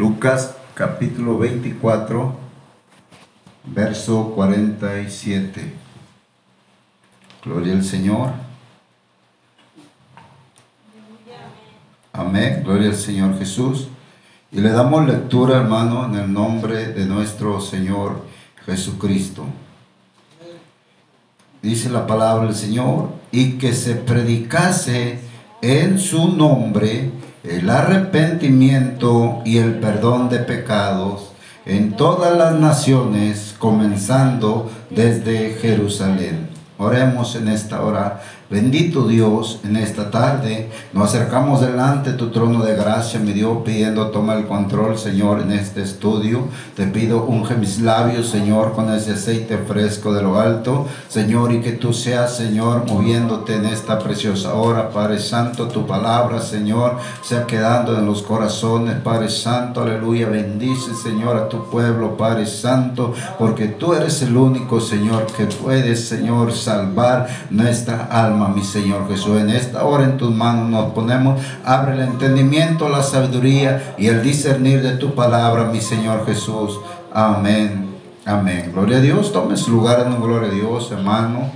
Lucas capítulo 24, verso 47. Gloria al Señor. Amén. Gloria al Señor Jesús. Y le damos lectura, hermano, en el nombre de nuestro Señor Jesucristo. Dice la palabra del Señor, y que se predicase en su nombre el arrepentimiento y el perdón de pecados en todas las naciones, comenzando desde Jerusalén. Oremos en esta hora Bendito Dios, en esta tarde nos acercamos delante de tu trono de gracia, mi Dios, pidiendo toma el control, Señor, en este estudio. Te pido unge mis labios, Señor, con ese aceite fresco de lo alto, Señor, y que tú seas, Señor, moviéndote en esta preciosa hora, Padre Santo, tu palabra, Señor, sea quedando en los corazones, Padre Santo, aleluya. Bendice, Señor, a tu pueblo, Padre Santo, porque tú eres el único, Señor, que puedes, Señor, salvar nuestra alma mi Señor Jesús. En esta hora en tus manos nos ponemos. Abre el entendimiento, la sabiduría y el discernir de tu palabra, mi Señor Jesús. Amén. Amén. Gloria a Dios. Tome su lugar en gloria a Dios, hermano.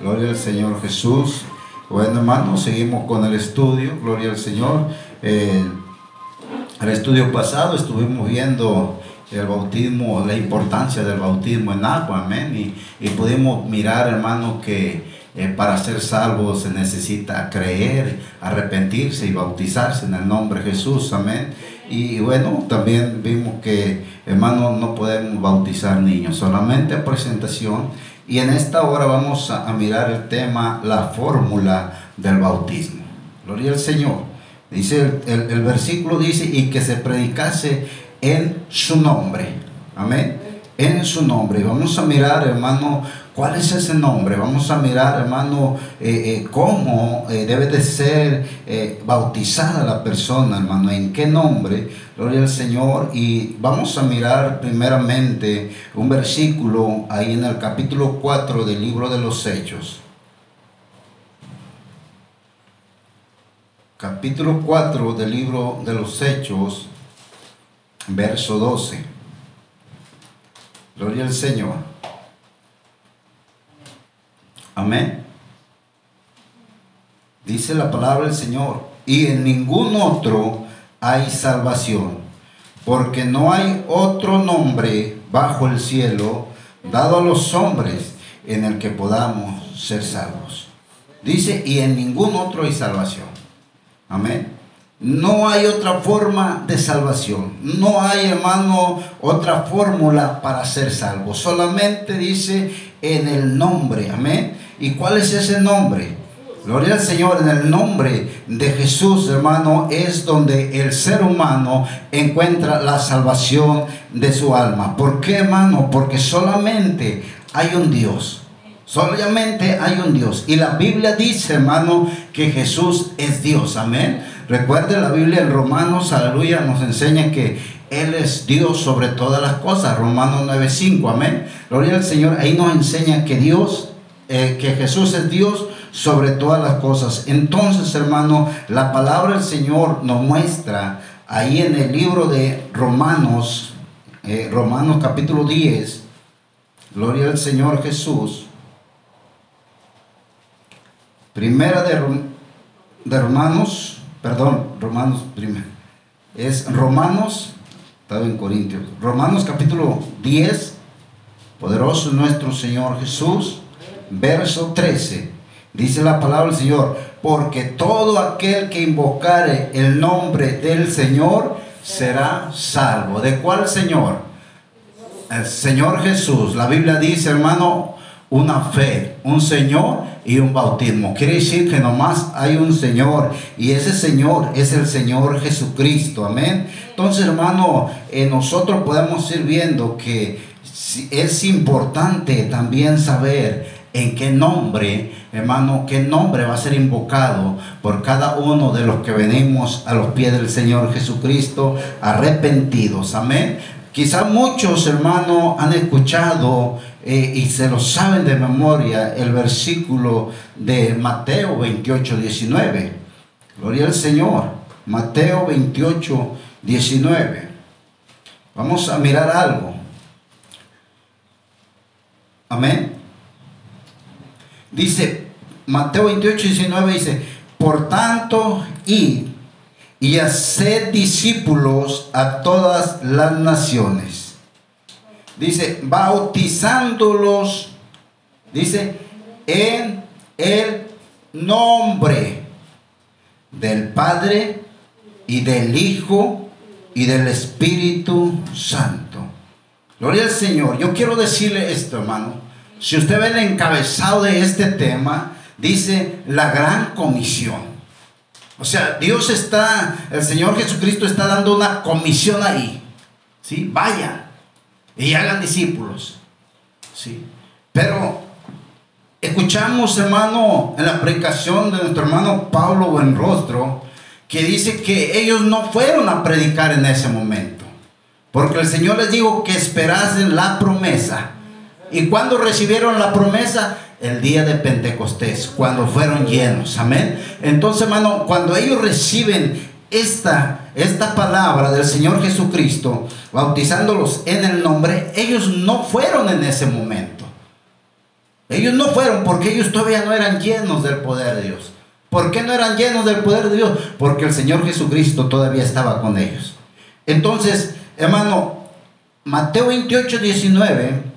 Gloria al Señor Jesús. Bueno, hermano, seguimos con el estudio. Gloria al Señor. el estudio pasado estuvimos viendo el bautismo, la importancia del bautismo en agua, amén. Y, y pudimos mirar, hermano, que eh, para ser salvo se necesita creer, arrepentirse y bautizarse en el nombre de Jesús, amén. Y bueno, también vimos que, hermano, no podemos bautizar niños, solamente presentación. Y en esta hora vamos a, mirar el tema, la fórmula del bautismo. Gloria al Señor. Dice el, el versículo dice, y que se predicase en su nombre. Amén. En su nombre. Vamos a mirar, hermano, ¿Cuál es ese nombre? Vamos a mirar, hermano, eh, eh, cómo eh, debe de ser bautizada la persona, hermano, en qué nombre, gloria al Señor. Y vamos a mirar primeramente un versículo ahí en el capítulo 4 del libro de los Hechos. Capítulo 4 del libro de los Hechos, verso 12. Gloria al Señor. Amén. Dice la palabra del Señor, y en ningún otro hay salvación, porque no hay otro nombre bajo el cielo dado a los hombres en el que podamos ser salvos. Dice, y en ningún otro hay salvación. Amén. No hay otra forma de salvación. No hay, hermano, otra fórmula para ser salvo. Solamente dice en el nombre. Amén. ¿Y cuál es ese nombre? Gloria al Señor, en el nombre de Jesús, hermano, es donde el ser humano encuentra la salvación de su alma. ¿Por qué, hermano? Porque solamente hay un Dios. Solamente hay un Dios. Y la Biblia dice, hermano, que Jesús es Dios. Amén. Recuerde la Biblia en Romanos, aleluya, nos enseña que Él es Dios sobre todas las cosas. Romanos 9:5. Amén. Gloria al Señor. Ahí nos enseña que Dios eh, que Jesús es Dios sobre todas las cosas. Entonces, hermano, la palabra del Señor nos muestra ahí en el libro de Romanos, eh, Romanos capítulo 10, gloria al Señor Jesús. Primera de, de Romanos, perdón, Romanos primero, es Romanos, estaba en Corintios, Romanos capítulo 10, poderoso nuestro Señor Jesús verso 13. Dice la palabra del Señor, porque todo aquel que invocare el nombre del Señor será salvo. ¿De cuál Señor? El Señor Jesús. La Biblia dice, hermano, una fe, un Señor y un bautismo. Quiere decir que nomás hay un Señor y ese Señor es el Señor Jesucristo. Amén. Entonces, hermano, eh, nosotros podemos ir viendo que es importante también saber en qué nombre, hermano, qué nombre va a ser invocado por cada uno de los que venimos a los pies del Señor Jesucristo arrepentidos. Amén. Quizá muchos hermanos han escuchado eh, y se lo saben de memoria el versículo de Mateo 28, 19. Gloria al Señor. Mateo 28, 19. Vamos a mirar algo. Amén. Dice, Mateo 28, 19 dice, por tanto, id y haced discípulos a todas las naciones. Dice, bautizándolos, dice, en el nombre del Padre y del Hijo y del Espíritu Santo. Gloria al Señor. Yo quiero decirle esto, hermano. Si usted ve el encabezado de este tema, dice la gran comisión. O sea, Dios está, el Señor Jesucristo está dando una comisión ahí. ¿Sí? Vayan y hagan discípulos. ¿Sí? Pero escuchamos, hermano, en la predicación de nuestro hermano Pablo Buenrostro, que dice que ellos no fueron a predicar en ese momento. Porque el Señor les dijo que esperasen la promesa. ¿Y cuando recibieron la promesa? El día de Pentecostés, cuando fueron llenos. Amén. Entonces, hermano, cuando ellos reciben esta, esta palabra del Señor Jesucristo, bautizándolos en el nombre, ellos no fueron en ese momento. Ellos no fueron porque ellos todavía no eran llenos del poder de Dios. ¿Por qué no eran llenos del poder de Dios? Porque el Señor Jesucristo todavía estaba con ellos. Entonces, hermano, Mateo 28, 19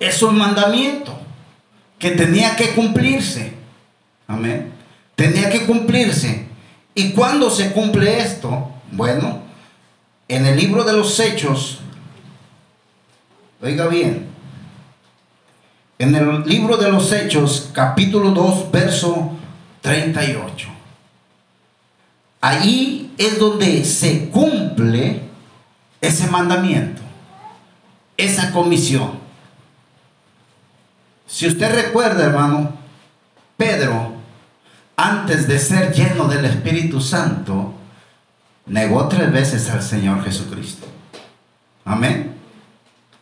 es un mandamiento que tenía que cumplirse. Amén. Tenía que cumplirse. ¿Y cuándo se cumple esto? Bueno, en el libro de los Hechos, oiga bien, en el libro de los Hechos, capítulo 2, verso 38. Ahí es donde se cumple ese mandamiento, esa comisión. Si usted recuerda, hermano, Pedro, antes de ser lleno del Espíritu Santo, negó tres veces al Señor Jesucristo. Amén.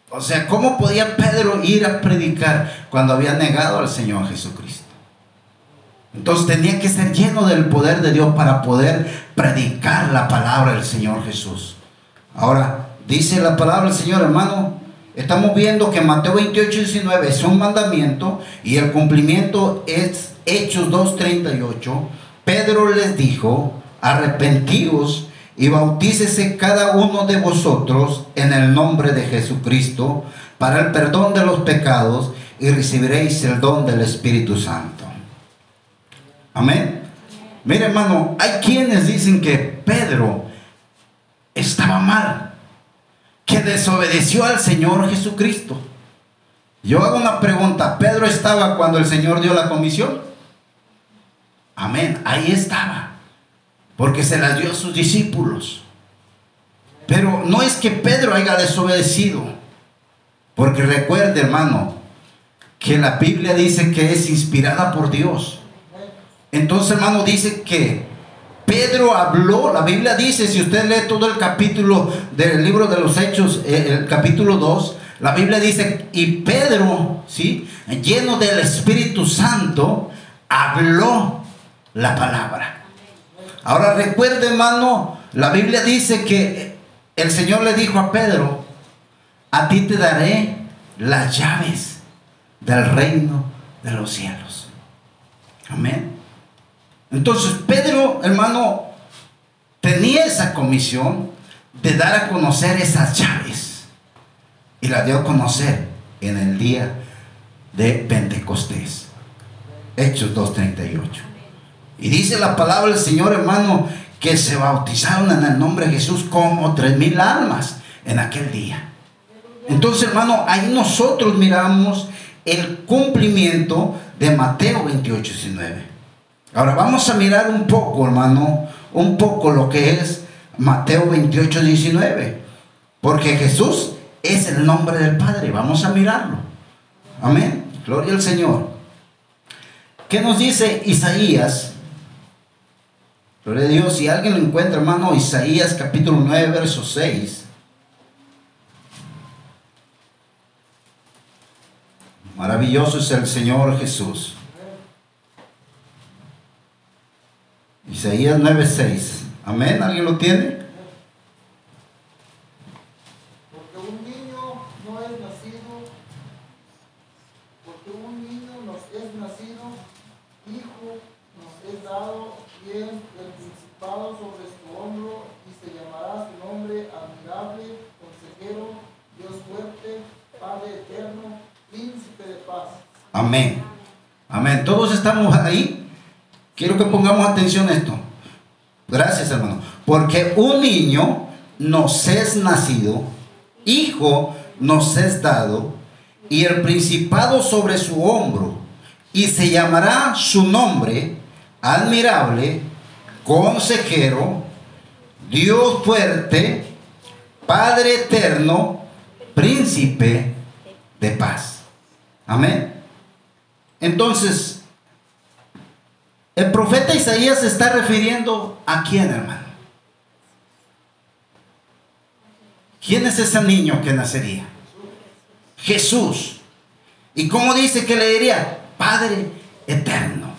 O sea, ¿cómo podía Pedro ir a predicar cuando había negado al Señor Jesucristo? Entonces tenía que ser lleno del poder de Dios para poder predicar la palabra del Señor Jesús. Ahora, dice la palabra del Señor, hermano, estamos viendo que Mateo 28, 19 es un mandamiento y el cumplimiento es Hechos 2.38. Pedro les dijo, arrepentidos y bautícese cada uno de vosotros en el nombre de Jesucristo para el perdón de los pecados y recibiréis el don del Espíritu Santo. Amén. Mire hermano, hay quienes dicen que Pedro estaba mal, desobedeció al Señor Jesucristo. Yo hago una pregunta, ¿Pedro estaba cuando el Señor dio la comisión? Amén, ahí estaba, porque se la dio a sus discípulos. Pero no es que Pedro haya desobedecido, porque recuerde hermano, que la Biblia dice que es inspirada por Dios. Entonces, hermano, dice que Pedro habló, la Biblia dice, si usted lee todo el capítulo del libro de los Hechos, eh, el capítulo 2, la Biblia dice, y Pedro, ¿sí? Lleno del Espíritu Santo, habló la palabra. Ahora recuerde, hermano, la Biblia dice que el Señor le dijo a Pedro, a ti te daré las llaves del reino de los cielos. Amén. Entonces Pedro, hermano, tenía esa comisión de dar a conocer esas llaves. Y la dio a conocer en el día de Pentecostés. Hechos 2.38. Y dice la palabra del Señor, hermano, que se bautizaron en el nombre de Jesús como tres mil almas en aquel día. Entonces, hermano, ahí nosotros miramos el cumplimiento de Mateo 28, 19. Ahora vamos a mirar un poco, hermano, un poco lo que es Mateo 28, 19. Porque Jesús es el nombre del Padre. Vamos a mirarlo. Amén. Gloria al Señor. ¿Qué nos dice Isaías? Gloria a Dios. Si alguien lo encuentra, hermano, Isaías capítulo 9, verso 6. Maravilloso es el Señor Jesús. Isaías 9:6. Amén. ¿Alguien lo tiene? un niño no es nacido, porque un niño nos es nacido, hijo nos es dado, y el principado sobre su hombro, y se llamará su nombre admirable, consejero, Dios fuerte, Padre eterno, príncipe de paz. Amén. Amén. Todos estamos ahí. Quiero que pongamos atención a esto. Gracias, hermano. Porque un niño nos es nacido, hijo nos es dado, y el principado sobre su hombro, y se llamará su nombre admirable, consejero, Dios fuerte, Padre eterno, príncipe de paz. Amén. Entonces, el profeta Isaías se está refiriendo a quién, hermano. ¿Quién es ese niño que nacería? Jesús. ¿Y cómo dice que le diría? Padre eterno.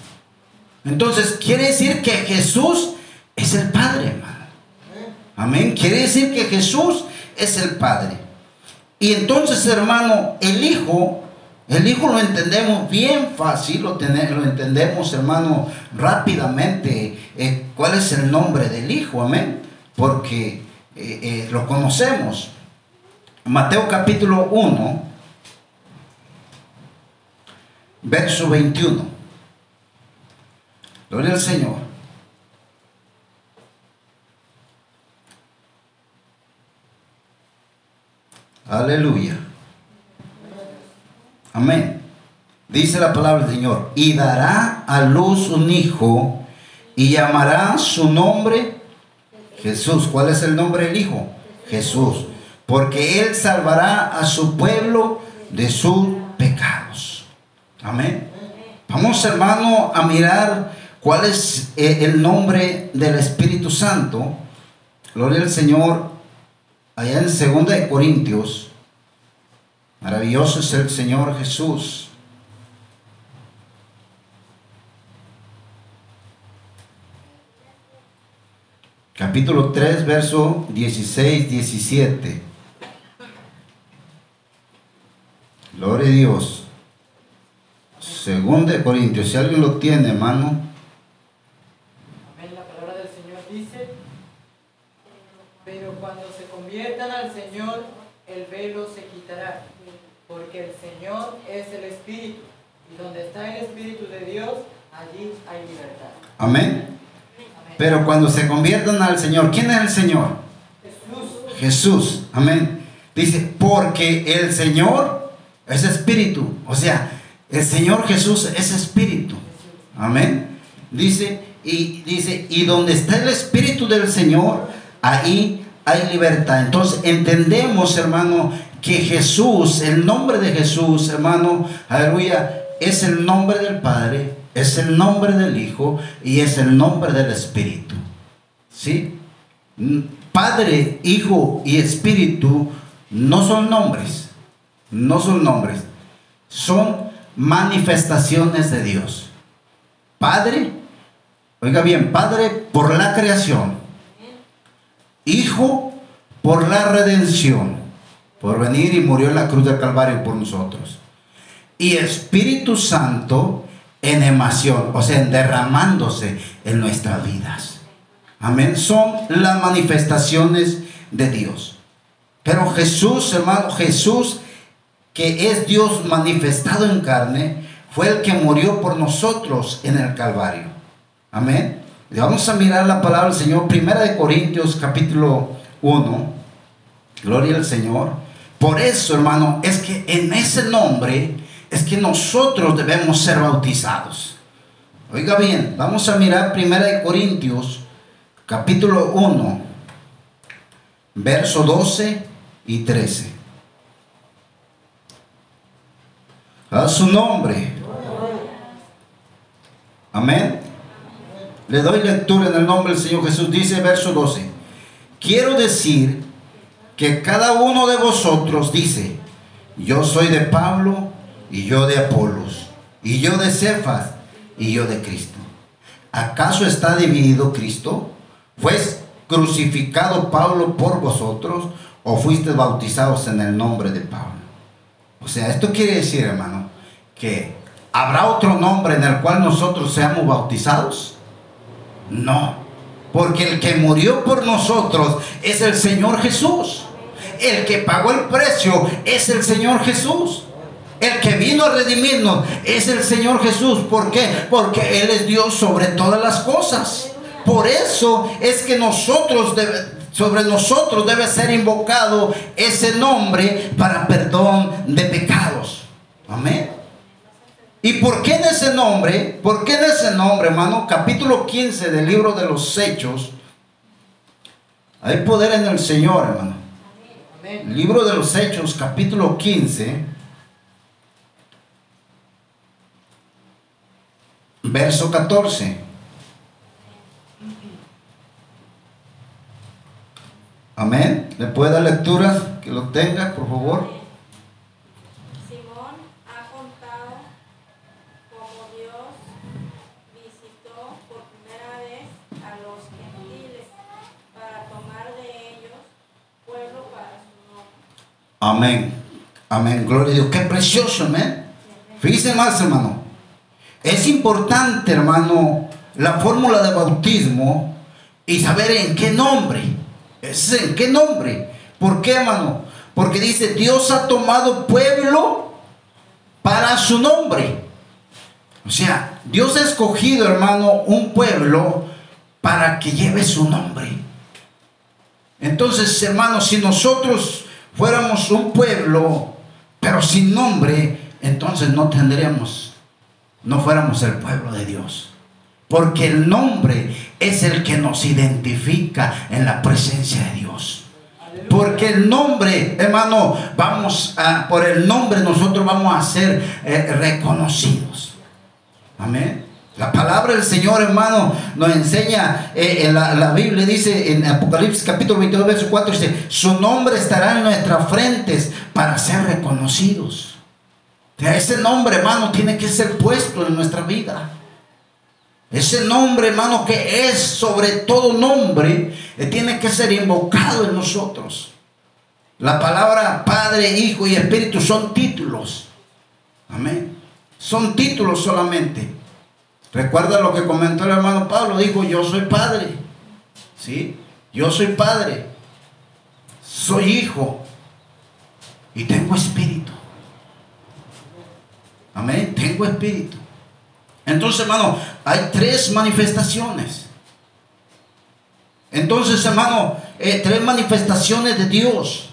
Entonces, quiere decir que Jesús es el Padre, hermano. Amén. Quiere decir que Jesús es el Padre. Y entonces, hermano, el Hijo el hijo lo entendemos bien fácil, lo, lo entendemos, hermano, rápidamente. Eh, ¿Cuál es el nombre del hijo? Amén. Porque eh, eh, lo conocemos. Mateo capítulo 1, verso 21. Gloria al Señor. Aleluya. Amén. Dice la palabra del Señor, y dará a luz un hijo y llamará su nombre Jesús. ¿Cuál es el nombre del hijo? Jesús. Porque él salvará a su pueblo de sus pecados. Amén. Vamos hermano a mirar cuál es eh, el nombre del Espíritu Santo. Gloria al Señor. Allá en 2 de Corintios Maravilloso es el Señor Jesús. Capítulo 3, verso 16, 17. Gloria a Dios. Segundo de Corintios, si alguien lo tiene, hermano. Amén. La palabra del Señor dice, pero cuando se conviertan al Señor, el velo se quitará porque el Señor es el Espíritu, y donde está el Espíritu de Dios, allí hay libertad. Amén. Pero cuando se conviertan al Señor, ¿quién es el Señor? Jesús. Jesús. Amén. Dice, porque el Señor es Espíritu. O sea, el Señor Jesús es Espíritu. Amén. Dice, y dice, y donde está el Espíritu del Señor, ahí hay libertad. Entonces entendemos, hermano, que Jesús, el nombre de Jesús, hermano, aleluya, es el nombre del Padre, es el nombre del Hijo y es el nombre del Espíritu. ¿Sí? Padre, Hijo y Espíritu no son nombres, no son nombres, son manifestaciones de Dios. Padre, oiga bien, Padre por la creación, Hijo por la redención por venir y murió en la cruz del Calvario por nosotros. Y Espíritu Santo en emación, o sea, en derramándose en nuestras vidas. Amén. Son las manifestaciones de Dios. Pero Jesús, hermano, Jesús, que es Dios manifestado en carne, fue el que murió por nosotros en el Calvario. Amén. vamos a mirar la palabra del Señor, Primera de Corintios capítulo 1. Gloria al Señor. Por eso, hermano, es que en ese nombre es que nosotros debemos ser bautizados. Oiga bien, vamos a mirar Primera de Corintios, capítulo 1, verso 12 y 13. A su nombre. Amén. Le doy lectura en el nombre del Señor Jesús. Dice verso 12. Quiero decir que cada uno de vosotros dice, yo soy de Pablo y yo de Apolos, y yo de Cefas y yo de Cristo. ¿Acaso está dividido Cristo? ¿Fue crucificado Pablo por vosotros o fuiste bautizados en el nombre de Pablo. O sea, esto quiere decir, hermano, que ¿habrá otro nombre en el cual nosotros seamos bautizados? No, porque el que murió por nosotros es el Señor Jesús. El que pagó el precio es el Señor Jesús. El que vino a redimirnos es el Señor Jesús. ¿Por qué? Porque Él es Dios sobre todas las cosas. Por eso es que nosotros, sobre nosotros debe ser invocado ese nombre para perdón de pecados. Amén. ¿Y por qué en ese nombre? ¿Por qué en ese nombre, hermano? Capítulo 15 del libro de los Hechos. Hay poder en el Señor, hermano. Libro de los Hechos, capítulo 15. verso 14. Amén. ¿Le puede dar lectura? Que lo tenga, por favor. Simón ha contado como Dios visitó por primera vez a los gentiles para tomar de ellos pueblo para su nombre. Amén. Amén. Gloria a Dios. Qué precioso, amén. Fíjense más, hermano. Es importante, hermano, la fórmula de bautismo y saber en qué nombre. Es en qué nombre. ¿Por qué, hermano? Porque dice, Dios ha tomado pueblo para su nombre. O sea, Dios ha escogido, hermano, un pueblo para que lleve su nombre. Entonces, hermano, si nosotros fuéramos un pueblo, pero sin nombre, entonces no tendríamos no fuéramos el pueblo de Dios. Porque el nombre es el que nos identifica en la presencia de Dios. Porque el nombre, hermano, vamos a, por el nombre nosotros vamos a ser eh, reconocidos. Amén. La palabra del Señor, hermano, nos enseña, eh, la, Biblia dice en Apocalipsis capítulo 22, verso 4, dice, su nombre estará en nuestras frentes para ser reconocidos ese nombre, hermano, tiene que ser puesto en nuestra vida. Ese nombre, hermano, que es sobre todo nombre, eh, tiene que ser invocado en nosotros. La palabra Padre, Hijo y Espíritu son títulos. Amén. Son títulos solamente. Recuerda lo que comentó el hermano Pablo. Dijo, yo soy Padre. ¿Sí? Yo soy Padre. Soy Hijo. Y tengo Espíritu. Amén. Tengo espíritu. Entonces, hermano, hay tres manifestaciones. Entonces, hermano, eh, tres manifestaciones de Dios.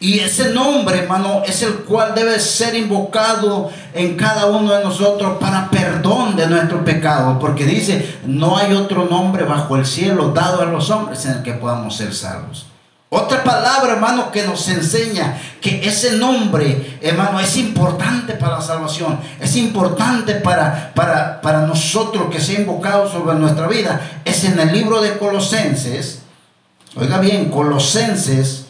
Y ese nombre, hermano, es el cual debe ser invocado en cada uno de nosotros para perdón de nuestro pecado. Porque dice, no hay otro nombre bajo el cielo dado a los hombres en el que podamos ser salvos. Otra palabra, hermano, que nos enseña que ese nombre, hermano, es importante para la salvación. Es importante para, para, para nosotros que sea invocado sobre nuestra vida. Es en el libro de Colosenses. Oiga bien, Colosenses,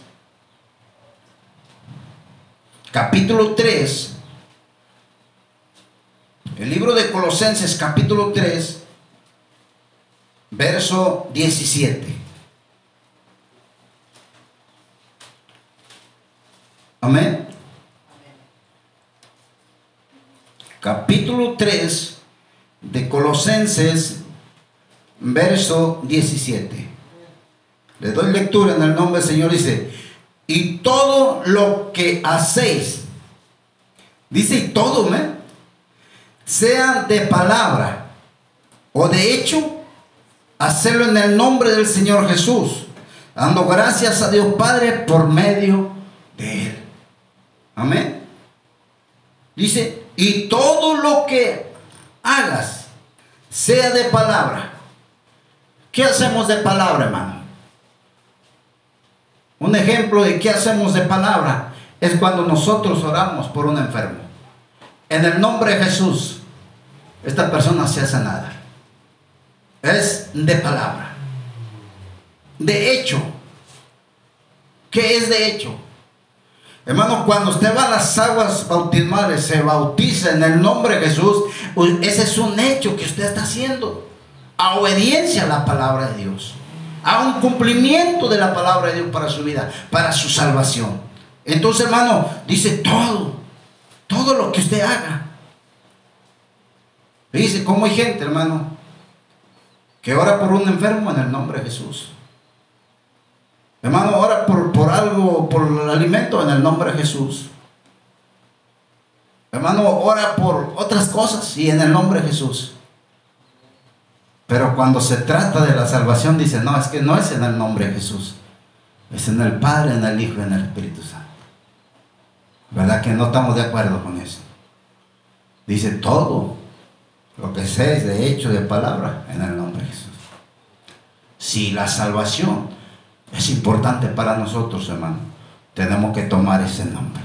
capítulo 3. El libro de Colosenses, capítulo 3, verso 17. Amén. Capítulo 3 de Colosenses, verso 17. Le doy lectura en el nombre del Señor. Dice, y todo lo que hacéis, dice y todo, ¿me? sea de palabra o de hecho, hacerlo en el nombre del Señor Jesús, dando gracias a Dios Padre por medio de Él. Amén. Dice, y todo lo que hagas sea de palabra. ¿Qué hacemos de palabra, hermano? Un ejemplo de qué hacemos de palabra es cuando nosotros oramos por un enfermo. En el nombre de Jesús, esta persona se hace nada. Es de palabra. De hecho. ¿Qué es de hecho? Hermano, cuando usted va a las aguas bautismales, se bautiza en el nombre de Jesús, ese es un hecho que usted está haciendo. A obediencia a la palabra de Dios. A un cumplimiento de la palabra de Dios para su vida, para su salvación. Entonces, hermano, dice todo, todo lo que usted haga. Dice, ¿cómo hay gente, hermano, que ora por un enfermo en el nombre de Jesús? Hermano, ora por, por algo, por el alimento en el nombre de Jesús. Hermano, ora por otras cosas y en el nombre de Jesús. Pero cuando se trata de la salvación, dice, no, es que no es en el nombre de Jesús. Es en el Padre, en el Hijo en el Espíritu Santo. ¿Verdad que no estamos de acuerdo con eso? Dice todo lo que sé es de hecho, de palabra, en el nombre de Jesús. Si la salvación es importante para nosotros, hermano, tenemos que tomar ese nombre.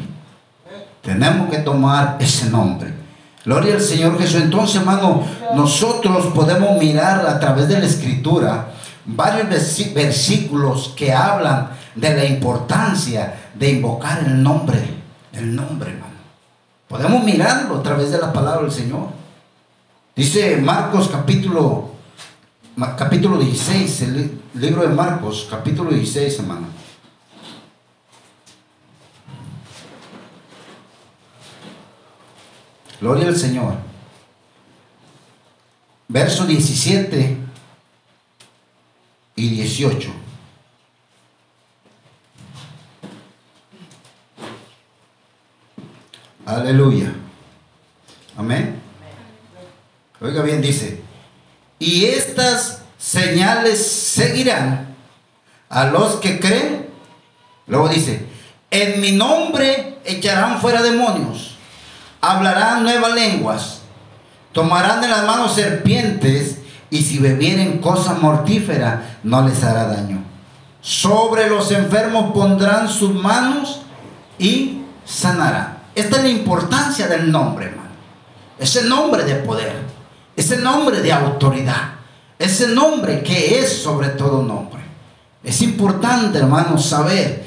Tenemos que tomar ese nombre. Gloria al Señor Jesús. Entonces, hermano, nosotros podemos mirar a través de la escritura varios versículos que hablan de la importancia de invocar el nombre, el nombre, hermano. Podemos mirarlo a través de la palabra del Señor. Dice Marcos capítulo, capítulo 16, el libro de Marcos, capítulo 16, hermano. Gloria al Señor. Verso 17 y 18. Aleluya. Amén. Oiga bien, dice, y estas señales seguirán a los que creen. Luego dice, en mi nombre echarán fuera demonios hablarán nuevas lenguas, tomarán en las manos serpientes y si bebieren cosa mortífera no les hará daño. Sobre los enfermos pondrán sus manos y sanarán. Esta es la importancia del nombre, hermano. Ese nombre de poder, ese nombre de autoridad, ese nombre que es sobre todo nombre. Es importante, hermano, saber,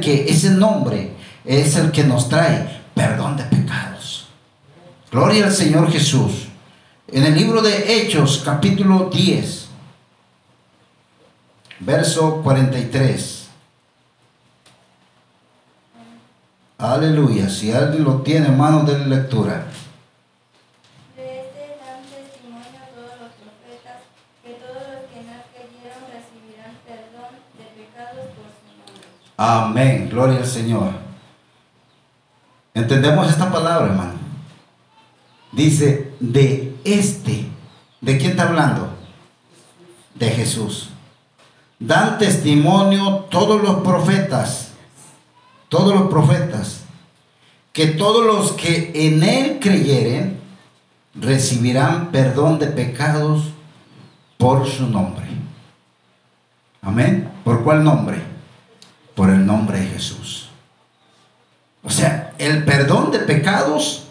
que ese nombre es el que nos trae perdón de pecado. Gloria al Señor Jesús. En el libro de Hechos, capítulo 10, verso 43. Aleluya. Si alguien lo tiene, hermano, de lectura. De este dan testimonio todos los profetas que todos los que no creyeron recibirán perdón de pecados por su nombre. Amén. Gloria al Señor. ¿Entendemos esta palabra, hermano? Dice, de este. ¿De quién está hablando? De Jesús. Dan testimonio todos los profetas, todos los profetas, que todos los que en Él creyeren recibirán perdón de pecados por su nombre. Amén. ¿Por cuál nombre? Por el nombre de Jesús. O sea, el perdón de pecados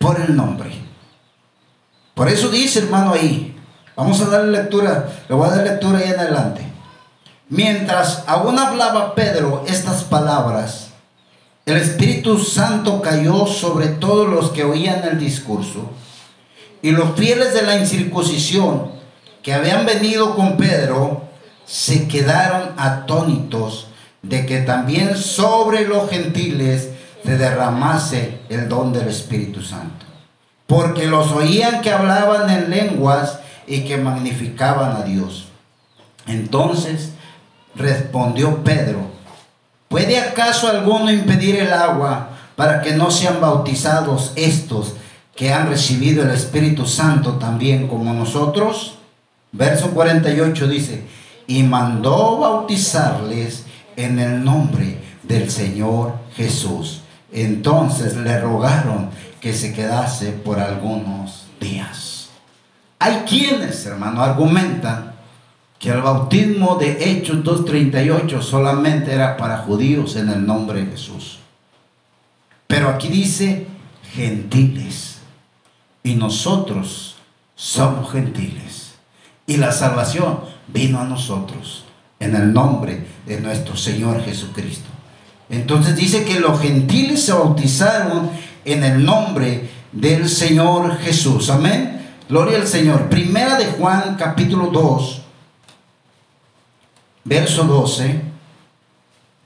por el nombre. Por eso dice, hermano, ahí, vamos a darle lectura, le voy a dar lectura ahí en adelante. Mientras aún hablaba Pedro estas palabras, el Espíritu Santo cayó sobre todos los que oían el discurso y los fieles de la incircuncisión que habían venido con Pedro se quedaron atónitos de que también sobre los gentiles se derramase el don del Espíritu Santo. Porque los oían que hablaban en lenguas y que magnificaban a Dios. Entonces respondió Pedro, ¿puede acaso alguno impedir el agua para que no sean bautizados estos que han recibido el Espíritu Santo también como nosotros? Verso 48 dice, y mandó bautizarles en el nombre del Señor Jesús. Entonces le rogaron que se quedase por algunos días. Hay quienes, hermano, argumentan que el bautismo de Hechos 2.38 solamente era para judíos en el nombre de Jesús. Pero aquí dice gentiles. Y nosotros somos gentiles. Y la salvación vino a nosotros en el nombre de nuestro Señor Jesucristo. Entonces dice que los gentiles se bautizaron en el nombre del Señor Jesús. Amén. Gloria al Señor. Primera de Juan capítulo 2. verso 12.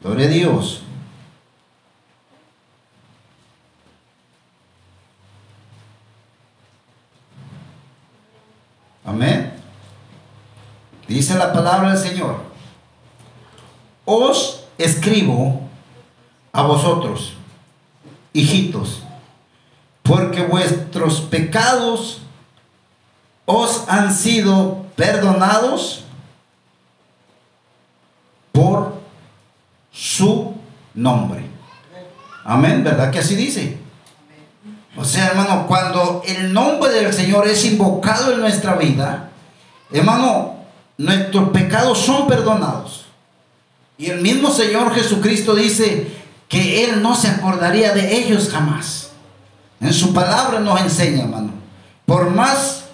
Gloria a Dios. Amén. Dice la palabra del Señor. Os escribo a vosotros, hijitos, porque vuestros pecados os han sido perdonados por su nombre. Amén, ¿verdad que así dice? O sea, hermano, cuando el nombre del Señor es invocado en nuestra vida, hermano, nuestros pecados son perdonados. Y el mismo Señor Jesucristo dice que Él no se acordaría de ellos jamás. En su palabra nos enseña, hermano. Por más,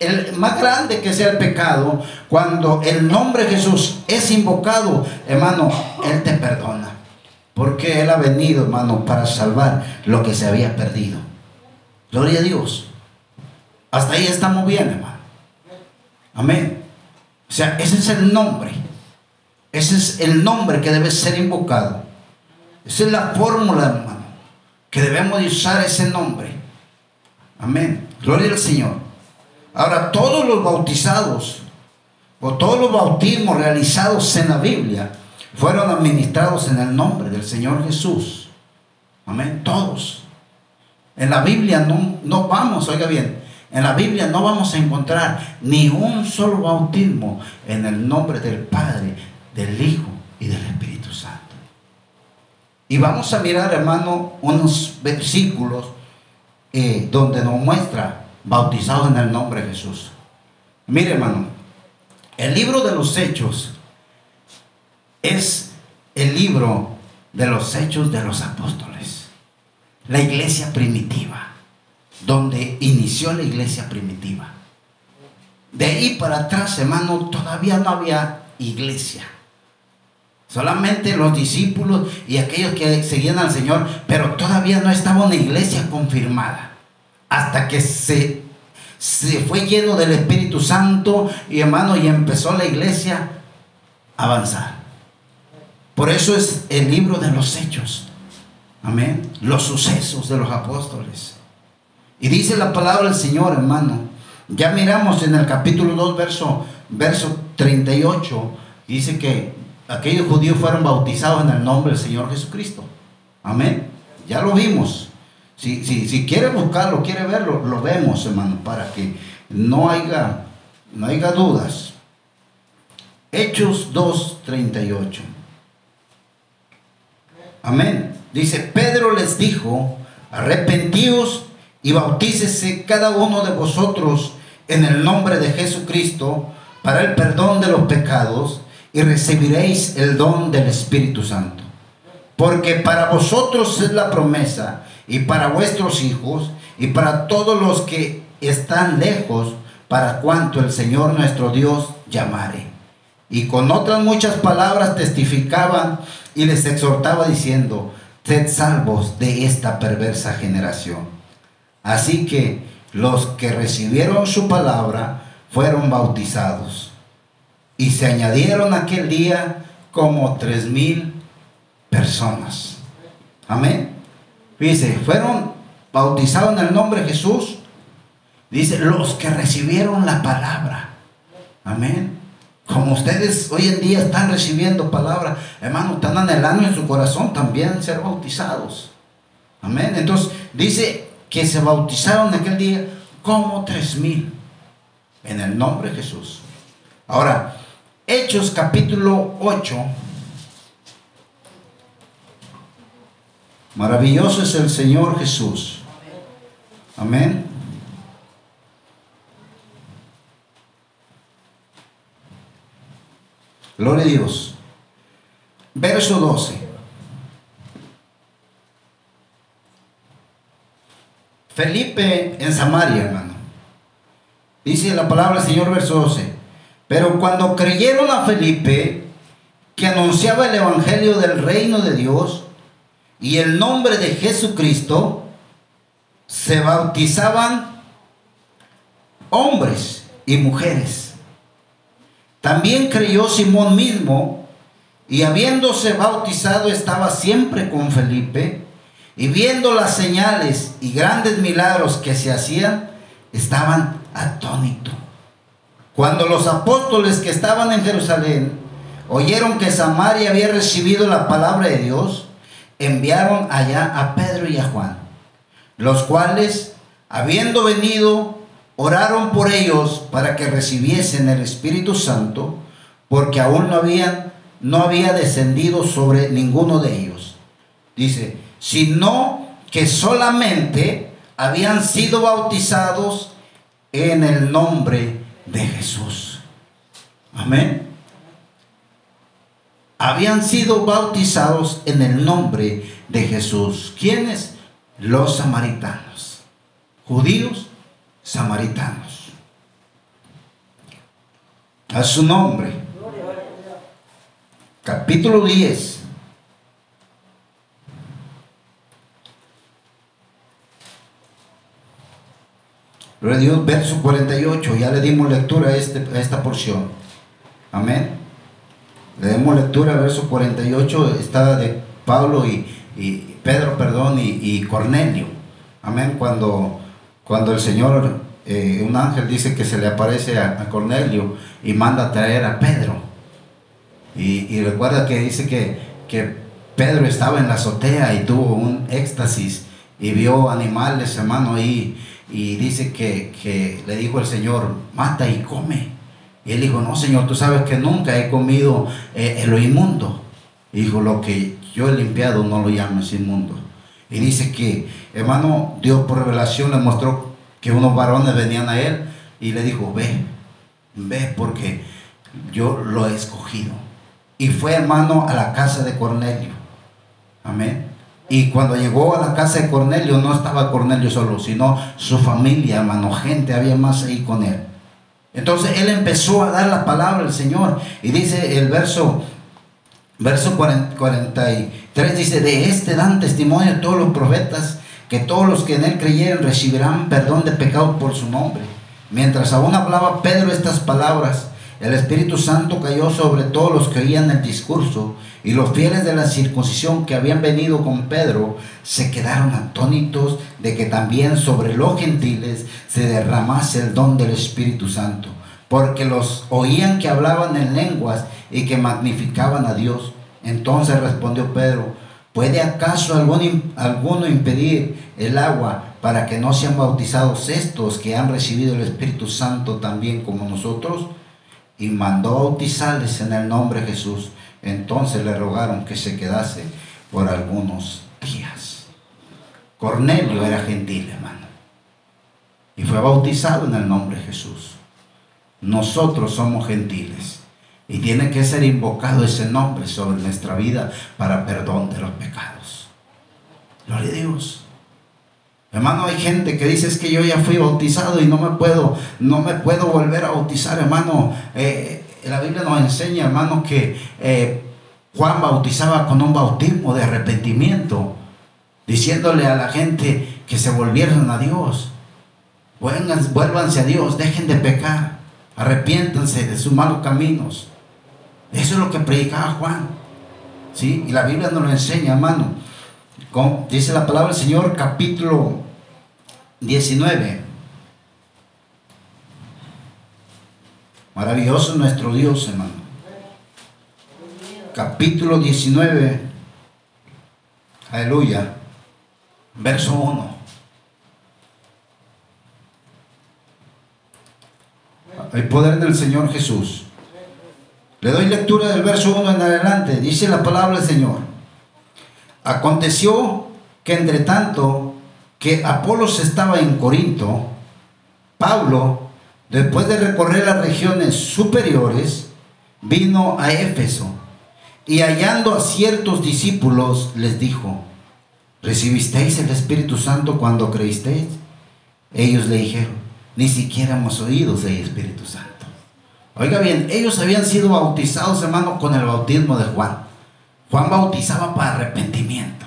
el, más grande que sea el pecado, cuando el nombre de Jesús es invocado, hermano, Él te perdona. Porque Él ha venido, hermano, para salvar lo que se había perdido. Gloria a Dios. Hasta ahí estamos bien, hermano. Amén. O sea, ese es el nombre. Ese es el nombre que debe ser invocado. Esa es la fórmula, hermano, que debemos usar ese nombre. Amén. Gloria al Señor. Ahora, todos los bautizados o todos los bautismos realizados en la Biblia fueron administrados en el nombre del Señor Jesús. Amén. Todos. En la Biblia no, no vamos, oiga bien, en la Biblia no vamos a encontrar ni un solo bautismo en el nombre del Padre, del Hijo y del Espíritu. Y vamos a mirar, hermano, unos versículos eh, donde nos muestra bautizados en el nombre de Jesús. Mire, hermano, el libro de los hechos es el libro de los hechos de los apóstoles la iglesia primitiva, donde inició la iglesia primitiva. De ahí para atrás, hermano, todavía no había iglesia. Solamente los discípulos y aquellos que seguían al Señor, pero todavía no estaba una iglesia confirmada. Hasta que se, se fue lleno del Espíritu Santo y hermano, y empezó la iglesia a avanzar. Por eso es el libro de los hechos. Amén. Los sucesos de los apóstoles. Y dice la palabra del Señor, hermano. Ya miramos en el capítulo 2, verso, verso 38. Dice que aquellos judíos fueron bautizados en el nombre del Señor Jesucristo. Amén. Ya lo vimos. Si, si, si quiere buscarlo, quiere verlo, lo vemos, hermano, para que no haya, no haya dudas. Hechos 2, 38. Amén. Dice, Pedro les dijo, arrepentíos y bautícese cada uno de vosotros en el nombre de Jesucristo para el perdón de los pecados y recibiréis el don del Espíritu Santo. Porque para vosotros es la promesa y para vuestros hijos y para todos los que están lejos, para cuanto el Señor nuestro Dios llamare. Y con otras muchas palabras testificaban y les exhortaba diciendo, sed salvos de esta perversa generación. Así que los que recibieron su palabra fueron bautizados y se añadieron aquel día como tres mil personas. Amén. Dice, fueron bautizados en el nombre de Jesús. Dice, los que recibieron la palabra. Amén. Como ustedes hoy en día están recibiendo palabra, hermano, están anhelando en su corazón también ser bautizados. Amén. Entonces dice que se bautizaron aquel día como tres mil en el nombre de Jesús. Ahora, Hechos capítulo 8. Maravilloso es el Señor Jesús. Amén. Gloria a Dios. Verso 12. Felipe en Samaria, hermano. Dice la palabra del Señor, verso 12. Pero cuando creyeron a Felipe, que anunciaba el Evangelio del reino de Dios y el nombre de Jesucristo, se bautizaban hombres y mujeres También creyó Simón mismo, y habiéndose bautizado estaba siempre con Felipe, y viendo las señales y grandes milagros que se hacían, estaban atónitos. Cuando los apóstoles que estaban en Jerusalén oyeron que Samaria había recibido la palabra de Dios, enviaron allá a Pedro y a Juan, los cuales, habiendo venido, oraron por ellos para que recibiesen el Espíritu Santo, porque aún no habían no había descendido sobre ninguno de ellos. Dice, sino que solamente habían sido bautizados en el nombre de Jesús. Amén. Habían sido bautizados en el nombre de Jesús. ¿Quiénes? Los samaritanos. Judíos, samaritanos. A su nombre. Capítulo 10. Gloria Dios, verso 48. Ya le dimos lectura a, este, a esta porción. Amén. Le demos lectura al verso 48. Está de Pablo y, y Pedro, perdón, y, y, Cornelio. Amén. Cuando, cuando el Señor, eh, un ángel dice que se le aparece a, a, Cornelio y manda a traer a Pedro. Y, y recuerda que dice que, que Pedro estaba en la azotea y tuvo un éxtasis y vio animales, hermano, ahí y dice que, que, le dijo el Señor, mata y come. Y él dijo, no Señor, tú sabes que nunca he comido eh, lo inmundo. Y dijo, lo que yo he limpiado no lo llames inmundo. Y dice que, hermano, Dios por revelación le mostró que unos varones venían a él y le dijo, ve, ve porque yo lo he escogido. Y fue hermano a la casa de Cornelio. Amén. Y cuando llegó a la casa de Cornelio, no estaba Cornelio solo, sino su familia, hermano, gente, había más ahí con él. Entonces él empezó a dar la palabra al Señor. Y dice el verso, verso 43, dice, de este dan testimonio todos los profetas, que todos los que en él creyeron recibirán perdón de pecado por su nombre. Mientras aún hablaba Pedro estas palabras, el Espíritu Santo cayó sobre todos los que oían el discurso y los fieles de la circuncisión que habían venido con Pedro se quedaron atónitos de que también sobre los gentiles se derramase el don del Espíritu Santo, porque los oían que hablaban en lenguas y que magnificaban a Dios. Entonces respondió Pedro, ¿puede acaso alguno impedir el agua para que no sean bautizados estos que han recibido el Espíritu Santo también como nosotros? Y mandó bautizarles en el nombre de Jesús. Entonces le rogaron que se quedase por algunos días. Cornelio era gentil, hermano. Y fue bautizado en el nombre de Jesús. Nosotros somos gentiles. Y tiene que ser invocado ese nombre sobre nuestra vida para perdón de los pecados. Gloria a Dios. Hermano, hay gente que dice es que yo ya fui bautizado y no me puedo, no me puedo volver a bautizar, hermano. Eh, la Biblia nos enseña, hermano, que eh, Juan bautizaba con un bautismo de arrepentimiento, diciéndole a la gente que se volvieran a Dios. vuélvanse a Dios, dejen de pecar, arrepiéntanse de sus malos caminos. Eso es lo que predicaba Juan. ¿sí? Y la Biblia nos lo enseña, hermano. dice la palabra del Señor, capítulo 19. Maravilloso nuestro Dios, hermano. Capítulo 19. Aleluya. Verso 1. El poder del Señor Jesús. Le doy lectura del verso 1 en adelante. Dice la palabra del Señor. Aconteció que entre tanto que Apolos estaba en Corinto, Pablo, después de recorrer las regiones superiores, vino a Éfeso y hallando a ciertos discípulos les dijo, ¿recibisteis el Espíritu Santo cuando creísteis? Ellos le dijeron, ni siquiera hemos oído del Espíritu Santo. Oiga bien, ellos habían sido bautizados, hermano, con el bautismo de Juan. Juan bautizaba para arrepentimiento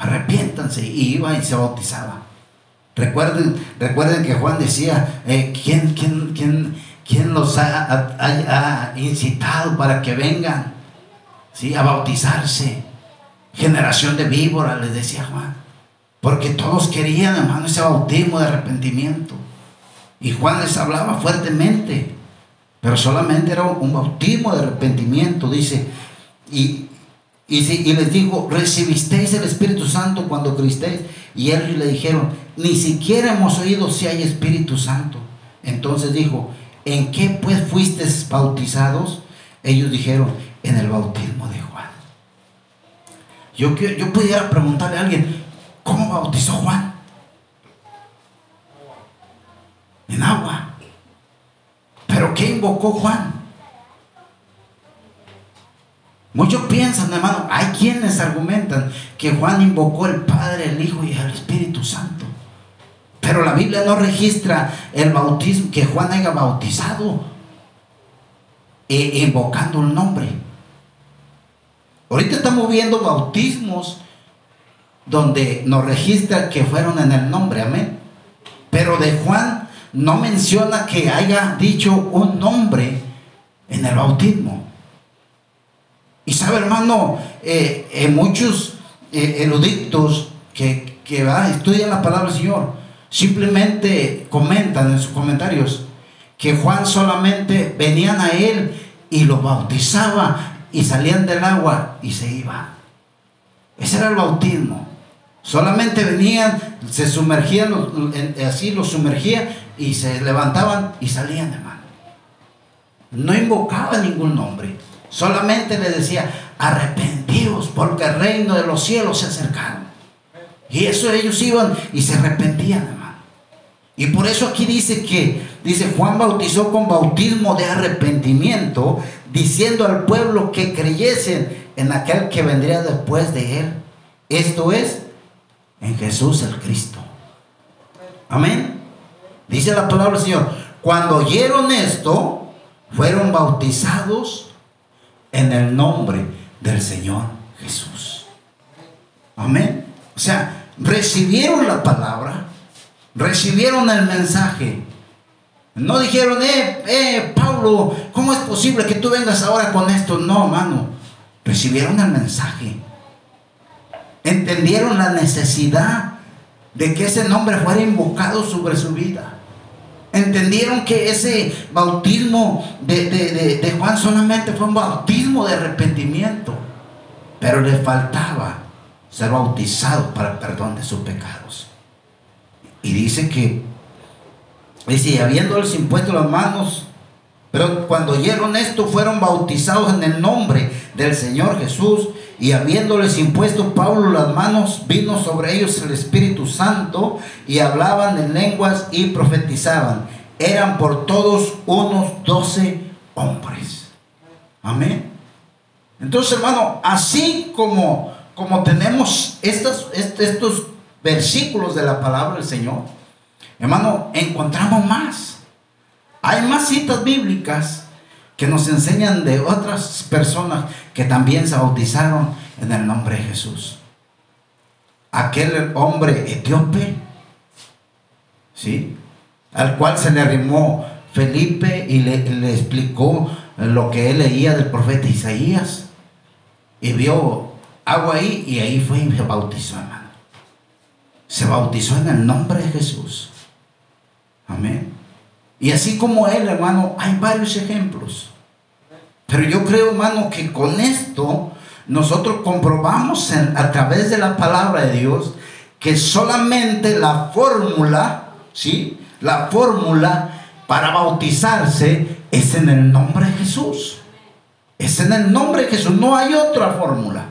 arrepiéntanse. Y iba y se bautizaba. Recuerden, recuerden que Juan decía, eh, ¿quién, quién, quién, ¿Quién los ha, ha- ha- incitado para que vengan ¿sí? a bautizarse? Generación de víboras, les decía Juan. Porque todos querían, hermano, ese bautismo de arrepentimiento. Y Juan les hablaba fuertemente. Pero solamente era un bautismo de arrepentimiento, dice. Y, y, si- y les dijo, recibisteis el Espíritu Santo cuando creísteis. Y ellos le dijeron, ni siquiera hemos oído si hay Espíritu Santo. Entonces dijo, ¿en qué pues fuisteis bautizados? Ellos dijeron, en el bautismo de Juan. Yo, yo pudiera preguntarle a alguien, ¿cómo bautizó Juan? En agua. ¿Pero qué invocó Juan? Muchos piensan, hermano, hay quienes argumentan que Juan invocó el Padre, el Hijo y el Espíritu Santo. Pero la Biblia no registra el bautismo, que Juan haya bautizado e- invocando el nombre. Ahorita estamos viendo bautismos donde nos registra que fueron en el nombre, amén. Pero de Juan no menciona que haya dicho un nombre en el bautismo. Y sabe, hermano, eh, eh, muchos eh, eruditos que, que ah, estudian la palabra del Señor simplemente comentan en sus comentarios que Juan solamente venían a él y lo bautizaba y salían del agua y se iban. Ese era el bautismo. Solamente venían, se sumergían, así los sumergía y se levantaban y salían, hermano. No invocaba ningún nombre. Solamente le decía, arrepentidos porque el reino de los cielos se acercaron. Y eso ellos iban y se arrepentían, hermano. Y por eso aquí dice que, dice, Juan bautizó con bautismo de arrepentimiento, diciendo al pueblo que creyesen en aquel que vendría después de él. Esto es, en Jesús el Cristo. Amén. Dice la palabra del Señor, cuando oyeron esto, fueron bautizados en el nombre del Señor Jesús. Amén. O sea, recibieron la palabra, recibieron el mensaje. No dijeron, eh, eh, Pablo, ¿cómo es posible que tú vengas ahora con esto? No, hermano. Recibieron el mensaje. Entendieron la necesidad de que ese nombre fuera invocado sobre su vida. Entendieron que ese bautismo de, de- de- de Juan solamente fue un bautismo de arrepentimiento. Pero le faltaba ser bautizado para el perdón de sus pecados. Y dice que, dice, habiéndoles impuesto las manos, pero cuando oyeron esto fueron bautizados en el nombre del Señor Jesús y habiéndoles impuesto Pablo las manos, vino sobre ellos el Espíritu Santo y hablaban en lenguas y profetizaban. Eran por todos unos doce hombres. Amén. Entonces, hermano, así como, como tenemos estas, est- estos versículos de la palabra del Señor, hermano, encontramos más. Hay más citas bíblicas que nos enseñan de otras personas que también se bautizaron en el nombre de Jesús. Aquel hombre etíope, ¿sí? Al cual se le arrimó Felipe y le, le explicó lo que él leía del profeta Isaías. Y vio agua ahí y ahí fue y se bautizó, hermano. Se bautizó en el nombre de Jesús. Amén. Y así como él, hermano, hay varios ejemplos. Pero yo creo, hermano, que con esto nosotros comprobamos a través de la palabra de Dios que solamente la fórmula, ¿sí? La fórmula para bautizarse es en el nombre de Jesús. Es en el nombre de Jesús, no hay otra fórmula.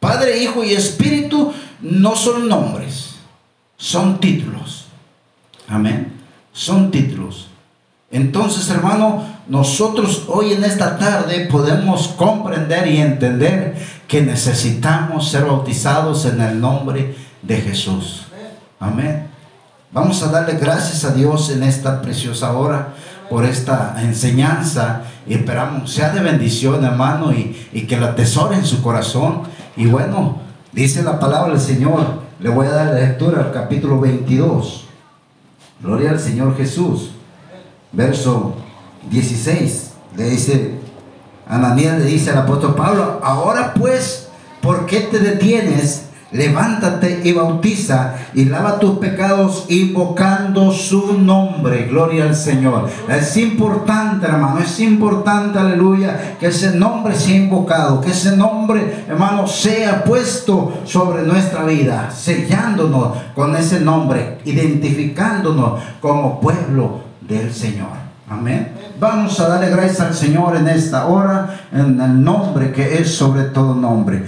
Padre, Hijo y Espíritu no son nombres, son títulos. Amén. Son títulos. Entonces, hermano, nosotros hoy en esta tarde podemos comprender y entender que necesitamos ser bautizados en el nombre de Jesús. Amén. Vamos a darle gracias a Dios en esta preciosa hora por esta enseñanza y esperamos sea de bendición, hermano, y, y que la atesore en su corazón. Y bueno, dice la palabra del Señor. Le voy a dar lectura al capítulo 22. Gloria al Señor Jesús. Verso 16, le dice, Ananías le dice al apóstol Pablo, ahora pues, ¿por qué te detienes? Levántate y bautiza y lava tus pecados invocando su nombre. Gloria al Señor. Es importante, hermano, es importante, aleluya, que ese nombre sea invocado, que ese nombre, hermano, sea puesto sobre nuestra vida, sellándonos con ese nombre, identificándonos como pueblo del Señor. Amén. Vamos a darle gracias al Señor en esta hora, en el nombre que es sobre todo nombre.